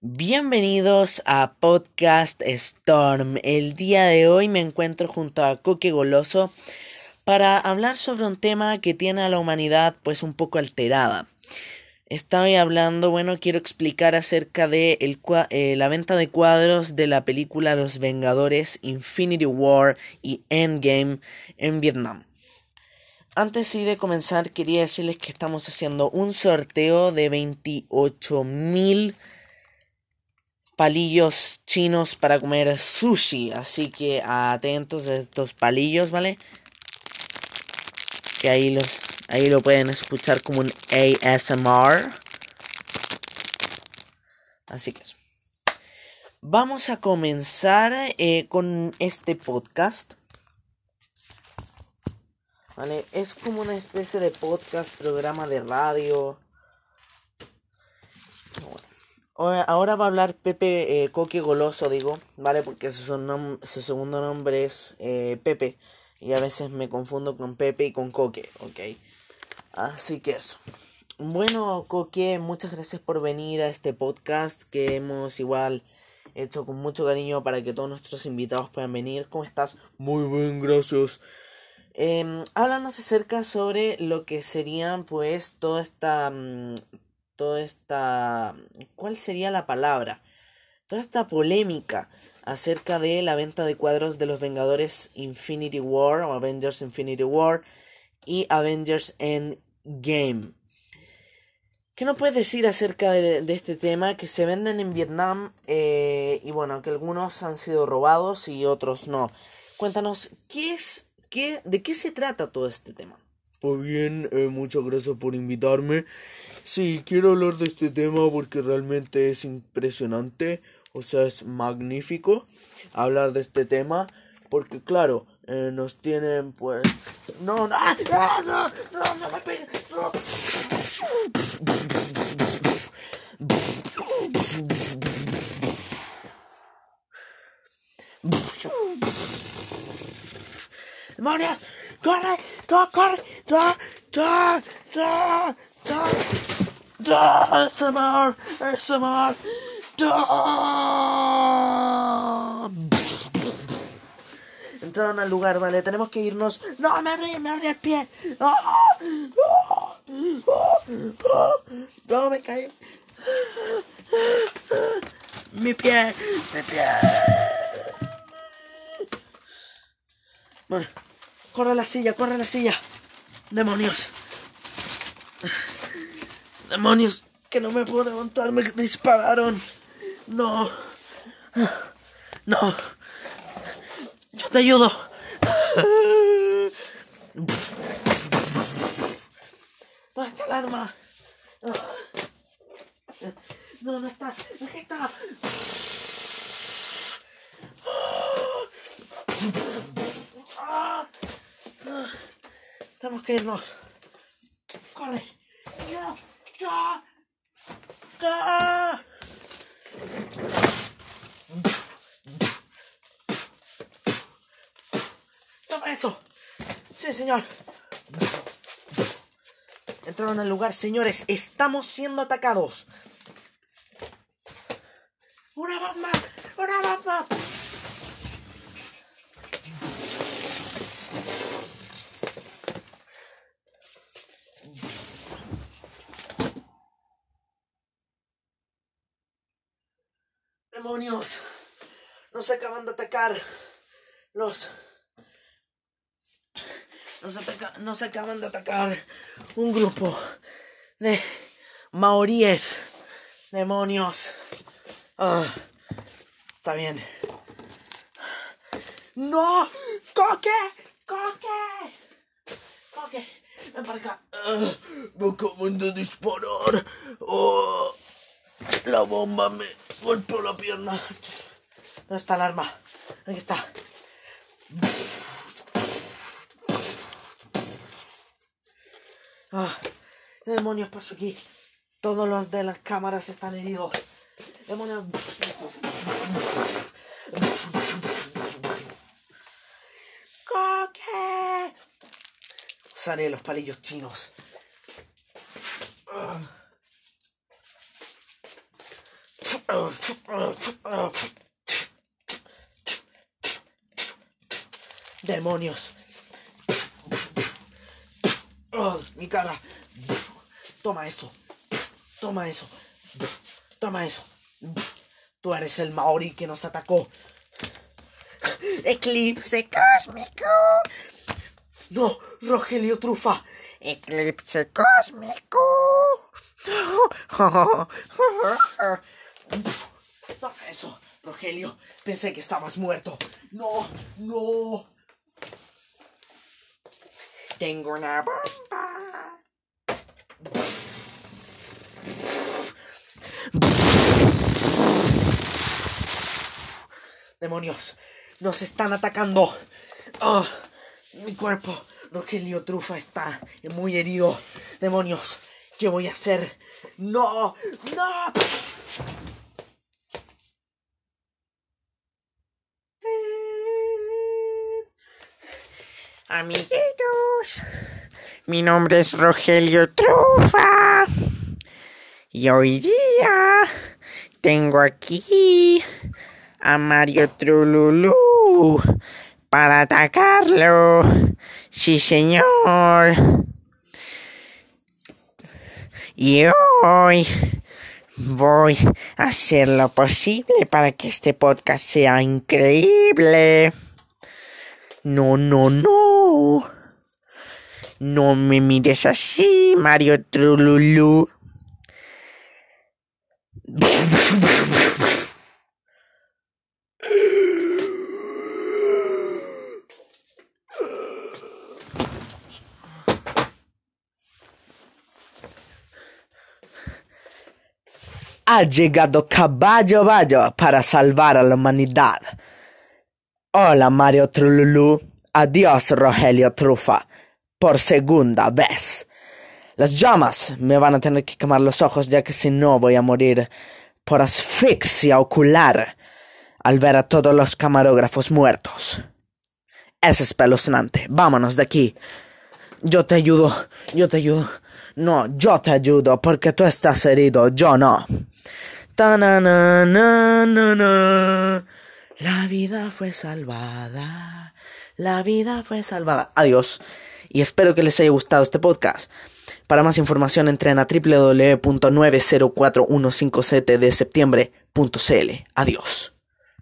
Bienvenidos a Podcast Storm. El día de hoy me encuentro junto a Coque Goloso para hablar sobre un tema que tiene a la humanidad pues un poco alterada. Estaba hablando, bueno, quiero explicar acerca de el, eh, la venta de cuadros de la película Los Vengadores, Infinity War y Endgame en Vietnam. Antes sí de comenzar, quería decirles que estamos haciendo un sorteo de 28 mil palillos chinos para comer sushi. Así que atentos a estos palillos, ¿vale? Que ahí los ahí lo pueden escuchar como un ASMR. Así que. Vamos a comenzar eh, con este podcast. ¿Vale? Es como una especie de podcast, programa de radio. Ahora va a hablar Pepe eh, Coque Goloso, digo, ¿vale? Porque su, su segundo nombre es eh, Pepe. Y a veces me confundo con Pepe y con Coque, ¿ok? Así que eso. Bueno, Coque, muchas gracias por venir a este podcast que hemos igual hecho con mucho cariño para que todos nuestros invitados puedan venir. ¿Cómo estás? Muy bien, gracias. Eh, háblanos acerca sobre lo que serían pues toda esta mm, toda esta... ¿Cuál sería la palabra? Toda esta polémica acerca de la venta de cuadros de los Vengadores Infinity War o Avengers Infinity War y Avengers Endgame. ¿Qué nos puedes decir acerca de, este tema? Que se venden en Vietnam eh, y bueno, que algunos han sido robados y otros no. Cuéntanos, ¿qué es, qué, ¿de qué se trata todo este tema? Pues bien, eh, muchas gracias por invitarme. Sí, quiero hablar de este tema porque realmente es impresionante, o sea, es magnífico hablar de este tema porque claro, eh, nos tienen pues... No, no, no, no, no, no me peguen, no. ¡Demonios! ¡Corre! ¡Corre! ¡Corre! ¡Corre! ¡Corre! ¡Corre! ASMR, ASMR, Entraron al lugar, vale, tenemos que irnos. No, me abrí, me abrí el pie. No, me caí. Mi pie, mi pie. Bueno, corre la silla, corre la silla. Demonios. ¡Demonios! Que no me puedo levantar, me dispararon. No. No. Yo te ayudo. ¿Dónde está el arma? No, no está. ¿Dónde está? Tenemos que irnos. Corre. Ya. Toma eso. Sí, señor. Entraron al lugar, señores. Estamos siendo atacados. ¡Una bomba! ¡Una bomba! ¡Demonios! Nos acaban de atacar. Los... Nos, acaban de atacar un grupo de maoríes. Demonios. Ah, está bien. ¡No! ¡Coque! ¡Coque! ¡Coque! Ven para acá. Ah, me acaban de disparar. Oh, la bomba me golpeó la pierna. ¿Dónde está el arma? Aquí está. Ah, ¿Qué demonios pasó aquí? Todos los de las cámaras están heridos. Demonios. Usaré los palillos chinos. Demonios. Oh, mi cara. Toma eso. Toma eso. Toma eso. Tú eres el Maori que nos atacó. Eclipse cósmico. No, Rogelio Trufa. Eclipse cósmico. Eso, Rogelio. Pensé que estabas muerto. No, no. Tengo una bomba. Demonios, nos están atacando. Ah, mi cuerpo, Rogelio Trufa está muy herido. Demonios, ¿qué voy a hacer? No, no. Amiguitos, mi nombre es Rogelio Trufa. Y hoy día tengo aquí a Mario Trululú para atacarlo. Sí, señor. Y hoy voy a hacer lo posible para que este podcast sea increíble. No, no, no. No me mires así, Mario Trululú. Ha llegado Caballo Bayo para salvar a la humanidad. Hola Mario Trululú. Adiós Rogelio Trufa. Por segunda vez. Las llamas me van a tener que quemar los ojos ya que si no voy a morir por asfixia ocular al ver a todos los camarógrafos muertos. Es espeluznante. Vámonos de aquí. Yo te ayudo. Yo te ayudo. No, yo te ayudo porque tú estás herido. Yo no. La vida fue salvada. La vida fue salvada. Adiós. Y espero que les haya gustado este podcast. Para más información entren a www.904157 de septiembre.cl. Adiós.